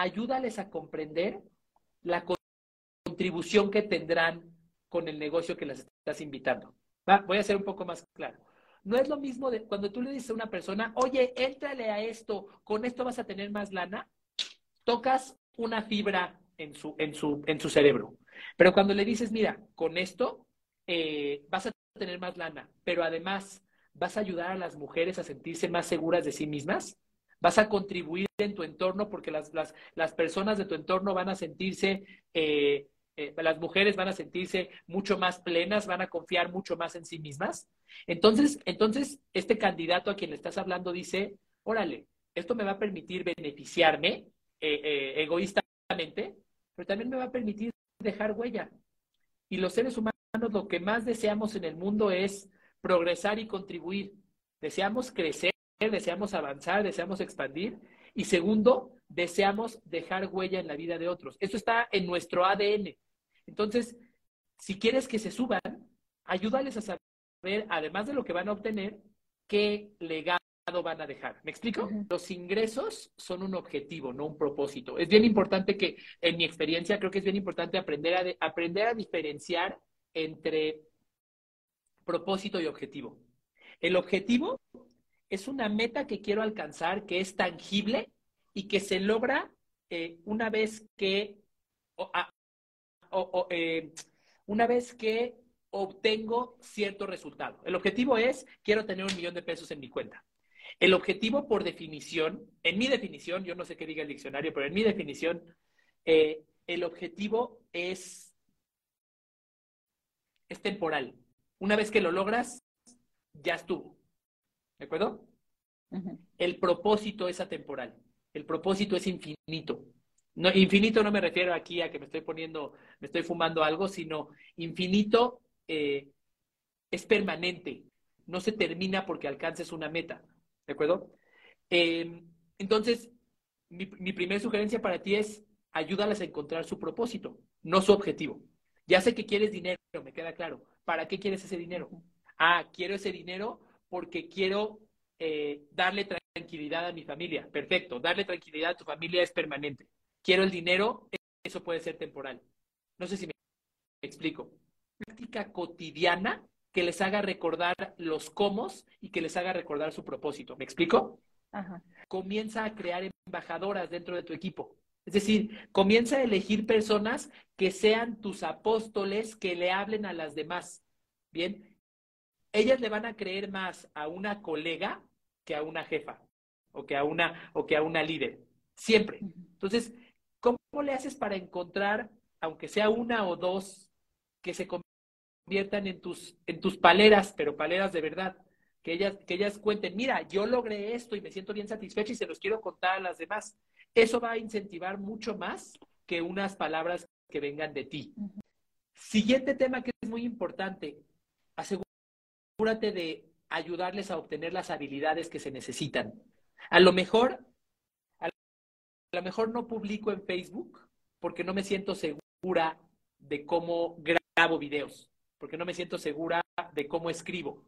ayúdales a comprender la contribución que tendrán con el negocio que las estás invitando. voy a ser un poco más claro. No es lo mismo de cuando tú le dices a una persona, oye, éntrale a esto, con esto vas a tener más lana, tocas una fibra en su, en su, en su cerebro. Pero cuando le dices, mira, con esto eh, vas a tener más lana, pero además vas a ayudar a las mujeres a sentirse más seguras de sí mismas, vas a contribuir en tu entorno porque las, las, las personas de tu entorno van a sentirse, eh, eh, las mujeres van a sentirse mucho más plenas, van a confiar mucho más en sí mismas. Entonces, entonces este candidato a quien le estás hablando dice, órale, esto me va a permitir beneficiarme eh, egoístamente, pero también me va a permitir dejar huella. Y los seres humanos lo que más deseamos en el mundo es progresar y contribuir. Deseamos crecer, deseamos avanzar, deseamos expandir. Y segundo, deseamos dejar huella en la vida de otros. Eso está en nuestro ADN. Entonces, si quieres que se suban, ayúdales a saber, además de lo que van a obtener, qué legado van a dejar. ¿Me explico? Los ingresos son un objetivo, no un propósito. Es bien importante que, en mi experiencia, creo que es bien importante aprender a, aprender a diferenciar entre propósito y objetivo. El objetivo es una meta que quiero alcanzar, que es tangible y que se logra eh, una vez que eh, una vez que obtengo cierto resultado. El objetivo es quiero tener un millón de pesos en mi cuenta. El objetivo, por definición, en mi definición, yo no sé qué diga el diccionario, pero en mi definición, eh, el objetivo es, es temporal. Una vez que lo logras, ya estuvo. ¿De acuerdo? El propósito es atemporal. El propósito es infinito. No, infinito no me refiero aquí a que me estoy poniendo, me estoy fumando algo, sino infinito eh, es permanente. No se termina porque alcances una meta. ¿De acuerdo? Em, entonces, mi, mi primera sugerencia para ti es ayúdalas a encontrar su propósito, no su objetivo. Ya sé que quieres dinero, me queda claro, ¿Para qué quieres ese dinero? Ah, quiero ese dinero porque quiero eh, darle tranquilidad a mi familia. Perfecto, darle tranquilidad a tu familia es permanente. Quiero el dinero, eso puede ser temporal. No sé si me explico. Práctica cotidiana que les haga recordar los cómo y que les haga recordar su propósito. ¿Me explico? Comienza a crear embajadoras dentro de tu equipo. Es decir, comienza a elegir personas que sean tus apóstoles, que le hablen a las demás. Bien, ellas le van a creer más a una colega que a una jefa o que a una, o que a una líder. Siempre. Entonces, ¿cómo le haces para encontrar, aunque sea una o dos, que se conviertan en tus, en tus paleras, pero paleras de verdad? Que ellas, que ellas cuenten, mira, yo logré esto y me siento bien satisfecha y se los quiero contar a las demás. Eso va a incentivar mucho más que unas palabras que vengan de ti. Siguiente tema que es muy importante, asegúrate de ayudarles a obtener las habilidades que se necesitan. A lo mejor, a lo mejor no publico en Facebook porque no me siento segura de cómo grabo videos, porque no me siento segura de cómo escribo.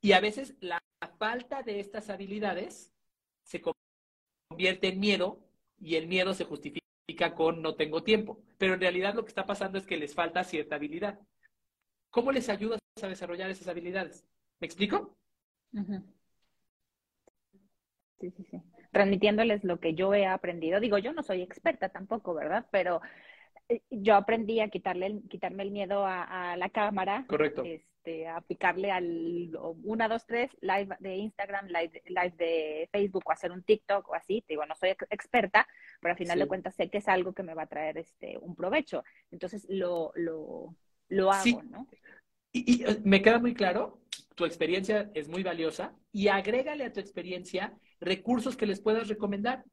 Y a veces la falta de estas habilidades se convierte en miedo y el miedo se justifica con no tengo tiempo. Pero en realidad lo que está pasando es que les falta cierta habilidad. ¿Cómo les ayudas a desarrollar esas habilidades? ¿Me explico? Sí, sí, sí. Transmitiéndoles lo que yo he aprendido. Digo, yo no soy experta tampoco, ¿verdad? Pero eh, yo aprendí a quitarle, quitarme el miedo a, la cámara. Correcto. Este, a picarle al 1, 2, 3, live de Instagram, live, live, de Facebook o hacer un TikTok o así. Digo, no soy experta, pero al final de cuentas sé que es algo que me va a traer este, un provecho. Entonces lo, lo, lo hago, ¿no? Y, y, eh, me queda muy claro, tu experiencia es muy valiosa y agrégale a tu experiencia recursos que les puedas recomendar.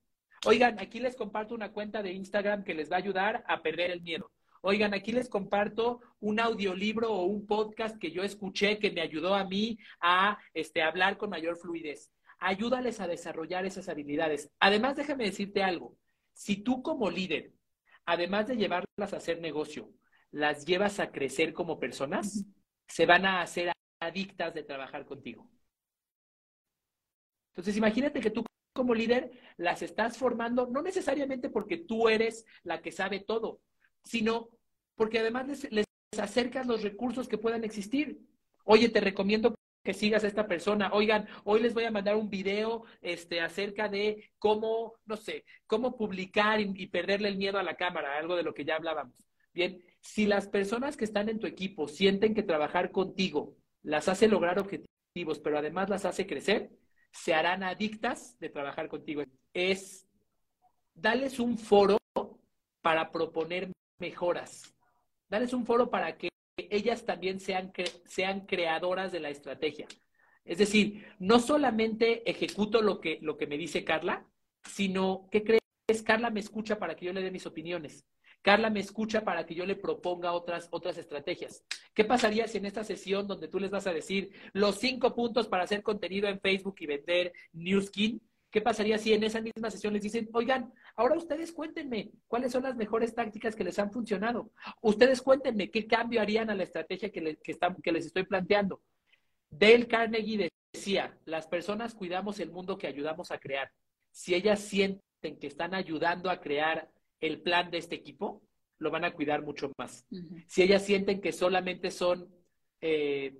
Oigan, aquí les comparto una cuenta de Instagram que les va a ayudar a perder el miedo. Oigan, aquí les comparto un audiolibro o un podcast que yo escuché que me ayudó a mí a este, hablar con mayor fluidez. Ayúdales a desarrollar esas habilidades. Además, déjame decirte algo. Si tú como líder, además de llevarlas a hacer negocio, las llevas a crecer como personas, se van a hacer adictas de trabajar contigo. Entonces, imagínate que tú como líder las estás formando, no necesariamente porque tú eres la que sabe todo, sino porque además les, les acercas los recursos que puedan existir. Oye, te recomiendo que sigas a esta persona. Oigan, hoy les voy a mandar un video este, acerca de cómo, no sé, cómo publicar y, perderle el miedo a la cámara, algo de lo que ya hablábamos. Bien, si las personas que están en tu equipo sienten que trabajar contigo las hace lograr objetivos, pero además las hace crecer, se harán adictas de trabajar contigo. Es darles un foro para proponer mejoras. Darles un foro para que ellas también sean, sean creadoras de la estrategia. Es decir, no solamente ejecuto lo que, lo que me dice Carla, sino que crees, Carla me escucha para que yo le dé mis opiniones. Carla me escucha para que yo le proponga otras, otras estrategias. ¿Qué pasaría si en esta sesión donde tú les vas a decir los cinco puntos para hacer contenido en Facebook y vender New Skin, ¿Qué pasaría si en esa misma sesión les dicen, oigan, ahora ustedes cuéntenme cuáles son las mejores tácticas que les han funcionado? Ustedes cuéntenme qué cambio harían a la estrategia que, que les estoy planteando. Dale Carnegie decía, las personas cuidamos el mundo que ayudamos a crear. Si ellas sienten que están ayudando a crear el plan de este equipo, lo van a cuidar mucho más. Si ellas sienten que solamente son eh,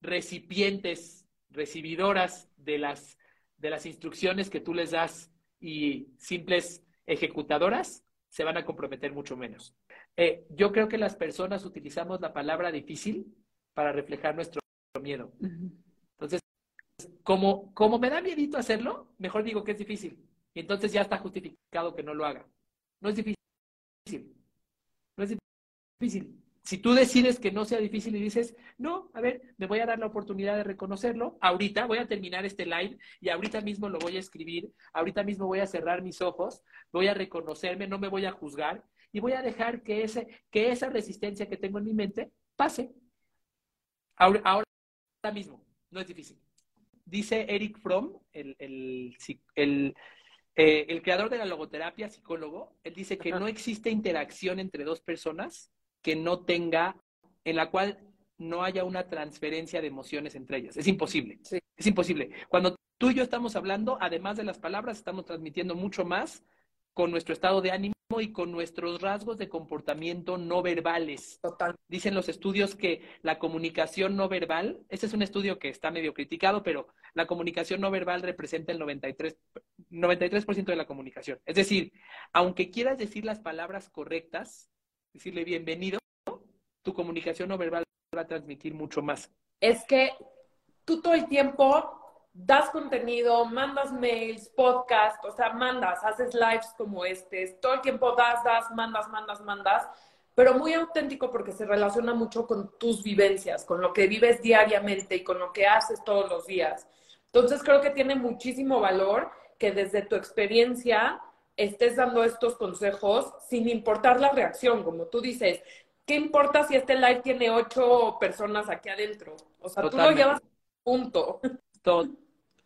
recipientes, recibidoras de las de las instrucciones que tú les das y simples ejecutadoras, se van a comprometer mucho menos. Eh, yo creo que las personas utilizamos la palabra difícil para reflejar nuestro miedo. Entonces, como, como me da miedito hacerlo, mejor digo que es difícil. Y entonces ya está justificado que no lo haga. No es difícil. No es difícil si tú decides que no sea difícil y dices, no, a ver, me voy a dar la oportunidad de reconocerlo, ahorita voy a terminar este live y ahorita mismo lo voy a escribir, ahorita mismo voy a cerrar mis ojos, voy a reconocerme, no me voy a juzgar y voy a dejar que, ese, que esa resistencia que tengo en mi mente pase. Ahora, ahora mismo, no es difícil. Dice Eric Fromm, el, el, el, eh, el creador de la logoterapia, psicólogo, él dice que no existe interacción entre dos personas que no tenga, en la cual no haya una transferencia de emociones entre ellas. Es imposible. Es imposible. Cuando tú y yo estamos hablando, además de las palabras, estamos transmitiendo mucho más con nuestro estado de ánimo y con nuestros rasgos de comportamiento no verbales. Total. Dicen los estudios que la comunicación no verbal, este es un estudio que está medio criticado, pero la comunicación no verbal representa el 93%, 93 de la comunicación. Es decir, aunque quieras decir las palabras correctas, decirle bienvenido, tu comunicación no verbal va a transmitir mucho más. Es que tú todo el tiempo das contenido, mandas mails, podcast, o sea, mandas, haces lives como este, todo el tiempo das, das, mandas, mandas, mandas, pero muy auténtico porque se relaciona mucho con tus vivencias, con lo que vives diariamente y con lo que haces todos los días. Entonces creo que tiene muchísimo valor que desde tu experiencia estés dando estos consejos sin importar la reacción, como tú dices. ¿Qué importa si este live tiene ocho personas aquí adentro? O sea, tú lo llevas punto.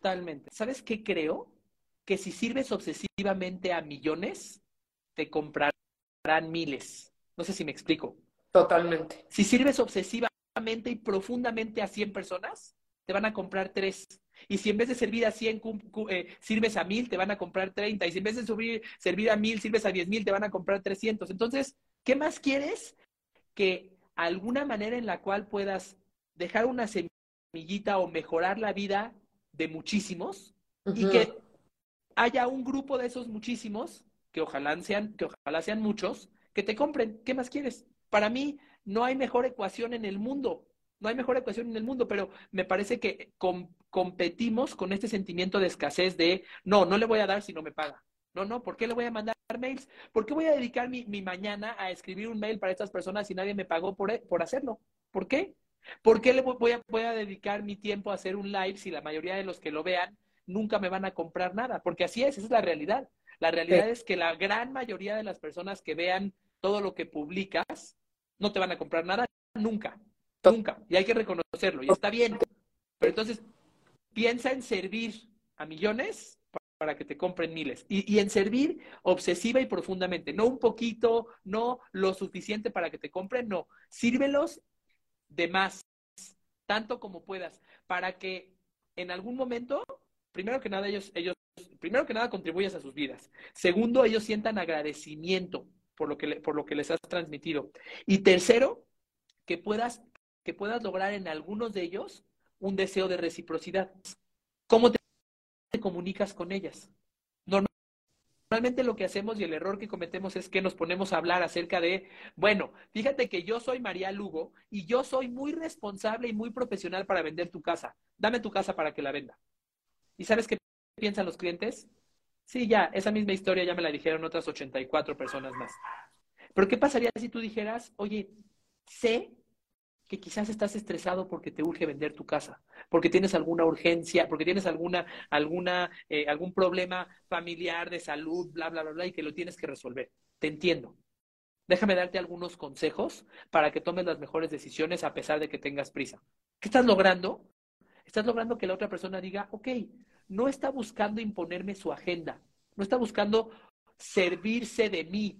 Totalmente. ¿Sabes qué creo? Que si sirves obsesivamente a millones, te comprarán miles. No sé si me explico. Totalmente. Si sirves obsesivamente y profundamente a 100 personas, te van a comprar tres. Y si en vez de servir a 100 eh, sirves a 1000, te van a comprar 30. Y si en vez de subir, servir a 1000 sirves a 10000, te van a comprar 300. Entonces, ¿qué más quieres? Que alguna manera en la cual puedas dejar una semillita o mejorar la vida de muchísimos y que haya un grupo de esos muchísimos, que ojalá sean, que ojalá sean muchos, que te compren. ¿Qué más quieres? Para mí, no hay mejor ecuación en el mundo no hay mejor ecuación en el mundo, pero me parece que competimos con este sentimiento de escasez de, no, no le voy a dar si no me paga. No, no, ¿por qué le voy a mandar mails? ¿Por qué voy a dedicar mi, mañana a escribir un mail para estas personas si nadie me pagó por, por hacerlo? ¿Por qué? ¿Por qué le voy a, voy a dedicar mi tiempo a hacer un live si la mayoría de los que lo vean nunca me van a comprar nada? Porque así es, esa es la realidad. La realidad es que la gran mayoría de las personas que vean todo lo que publicas no te van a comprar nada nunca. Nunca. Y hay que reconocerlo. Y está bien. Pero entonces, piensa en servir a millones para que te compren miles. Y, en servir obsesiva y profundamente. No un poquito, no lo suficiente para que te compren, no. Sírvelos de más, tanto como puedas, para que en algún momento primero que nada, ellos, ellos, primero que nada, contribuyes a sus vidas. Segundo, ellos sientan agradecimiento por lo que, por lo que les has transmitido. Y tercero, que puedas, que puedas lograr en algunos de ellos un deseo de reciprocidad. ¿Cómo te comunicas con ellas? Normalmente lo que hacemos y el error que cometemos es que nos ponemos a hablar acerca de, bueno, fíjate que yo soy María Lugo y yo soy muy responsable y muy profesional para vender tu casa. Dame tu casa para que la venda. ¿Y sabes qué piensan los clientes? Sí, ya, esa misma historia ya me la dijeron otras 84 personas más. Pero ¿qué pasaría si tú dijeras, oye, sé que quizás estás estresado porque te urge vender tu casa, porque tienes alguna urgencia, porque tienes alguna, alguna, eh, algún problema familiar de salud, bla, bla, bla, bla, y que lo tienes que resolver. Te entiendo. Déjame darte algunos consejos para que tomes las mejores decisiones a pesar de que tengas prisa. ¿Qué estás logrando? Estás logrando que la otra persona diga, ok, no está buscando imponerme su agenda, no está buscando servirse de mí.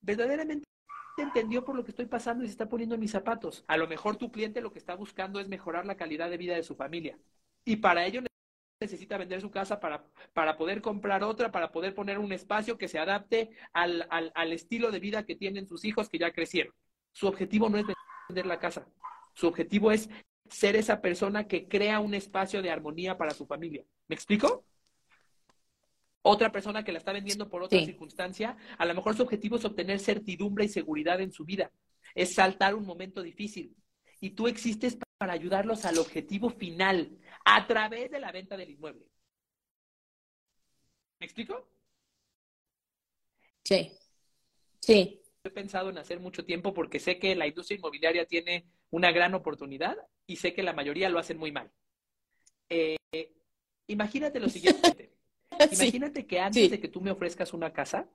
Verdaderamente entendió por lo que estoy pasando y se está poniendo en mis zapatos. A lo mejor tu cliente lo que está buscando es mejorar la calidad de vida de su familia. Y para ello necesita vender su casa para, para poder comprar otra, para poder poner un espacio que se adapte al, al, al estilo de vida que tienen sus hijos que ya crecieron. Su objetivo no es vender la casa. Su objetivo es ser esa persona que crea un espacio de armonía para su familia. ¿Me explico? Otra persona que la está vendiendo por otra circunstancia, a lo mejor su objetivo es obtener certidumbre y seguridad en su vida, es saltar un momento difícil. Y tú existes para ayudarlos al objetivo final a través de la venta del inmueble. ¿Me explico? Sí, sí. He pensado en hacer mucho tiempo porque sé que la industria inmobiliaria tiene una gran oportunidad y sé que la mayoría lo hacen muy mal. Eh, imagínate lo siguiente. Imagínate que antes de que tú me ofrezcas una casa,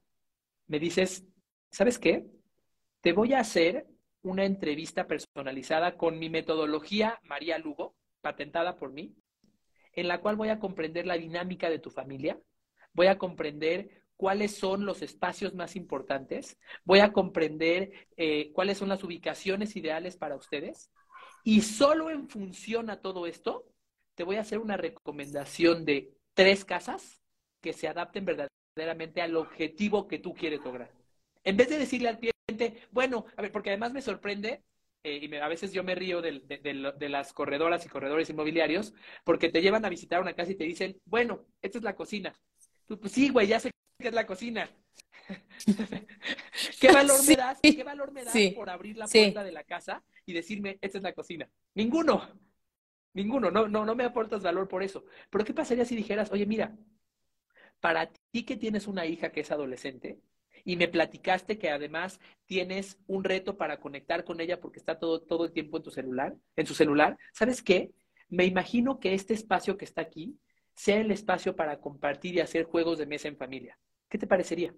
me dices, ¿sabes qué? Te voy a hacer una entrevista personalizada con mi metodología María Lugo, patentada por mí, en la cual voy a comprender la dinámica de tu familia, voy a comprender cuáles son los espacios más importantes, voy a comprender eh, cuáles son las ubicaciones ideales para ustedes y solo en función a todo esto, te voy a hacer una recomendación de tres casas que se adapten verdaderamente al objetivo que tú quieres lograr. En vez de decirle al cliente, bueno, a ver, porque además me sorprende, eh, y a veces yo me río de, de, las corredoras y corredores inmobiliarios, porque te llevan a visitar una casa y te dicen, bueno, esta es la cocina. Tú, pues sí, güey, ya sé que es la cocina. ¿Qué valor me das? ¿Qué valor me das por abrir la puerta de la casa y decirme, esta es la cocina? Ninguno. Ninguno, no, no, no me aportas valor por eso. Pero ¿qué pasaría si dijeras, oye, mira, para ti que tienes una hija que es adolescente y me platicaste que además tienes un reto para conectar con ella porque está todo, todo el tiempo en tu celular, en su celular, ¿sabes qué? Me imagino que este espacio que está aquí sea el espacio para compartir y hacer juegos de mesa en familia. ¿Qué te parecería?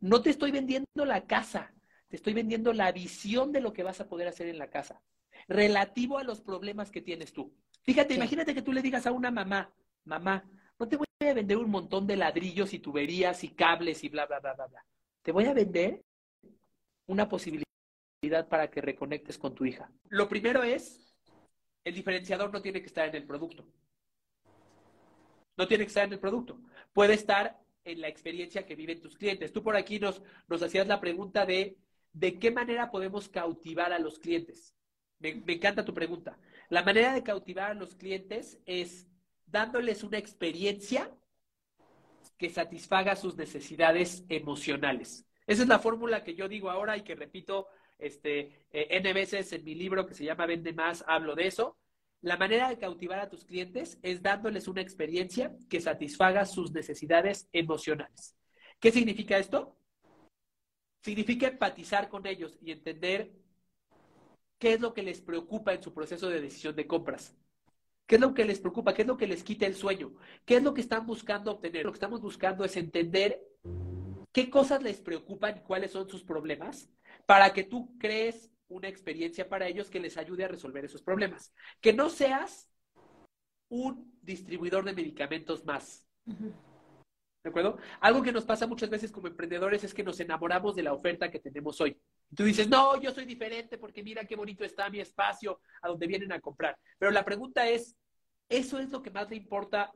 No te estoy vendiendo la casa, te estoy vendiendo la visión de lo que vas a poder hacer en la casa, relativo a los problemas que tienes tú. Fíjate, imagínate que tú le digas a una mamá, mamá, no te voy a vender un montón de ladrillos y tuberías y cables y bla, bla, bla, bla, bla. Te voy a vender una posibilidad para que reconectes con tu hija. Lo primero es, el diferenciador no tiene que estar en el producto. No tiene que estar en el producto. Puede estar en la experiencia que viven tus clientes. Tú por aquí nos, nos hacías la pregunta de de qué manera podemos cautivar a los clientes. me encanta tu pregunta. La manera de cautivar a los clientes es dándoles una experiencia que satisfaga sus necesidades emocionales. Esa es la fórmula que yo digo ahora y que repito este, eh, N veces en mi libro que se llama Vende Más, hablo de eso. La manera de cautivar a tus clientes es dándoles una experiencia que satisfaga sus necesidades emocionales. ¿Qué significa esto? Significa empatizar con ellos y entender qué es lo que les preocupa en su proceso de decisión de compras. ¿Qué es lo que les preocupa? ¿Qué es lo que les quita el sueño? ¿Qué es lo que están buscando obtener? Lo que estamos buscando es entender qué cosas les preocupan y cuáles son sus problemas para que tú crees una experiencia para ellos que les ayude a resolver esos problemas. Que no seas un distribuidor de medicamentos más. ¿De acuerdo? Algo que nos pasa muchas veces como emprendedores es que nos enamoramos de la oferta que tenemos hoy. Tú dices, no, yo soy diferente porque mira qué bonito está mi espacio a donde vienen a comprar. Pero la pregunta es, ¿eso es lo que más le importa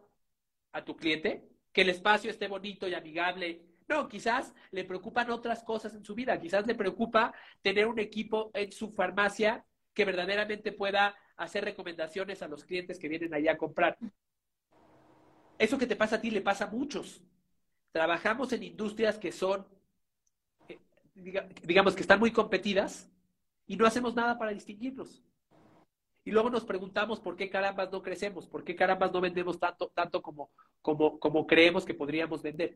a tu cliente? Que el espacio esté bonito y amigable. No, quizás le preocupan otras cosas en su vida. Quizás le preocupa tener un equipo en su farmacia que verdaderamente pueda hacer recomendaciones a los clientes que vienen allá a comprar. Eso que te pasa a ti le pasa a muchos. Trabajamos en industrias que son, digamos, que están muy competidas y no hacemos nada para distinguirlos. Y luego nos preguntamos por qué carambas no crecemos, por qué carambas no vendemos tanto, tanto como, como, como creemos que podríamos vender.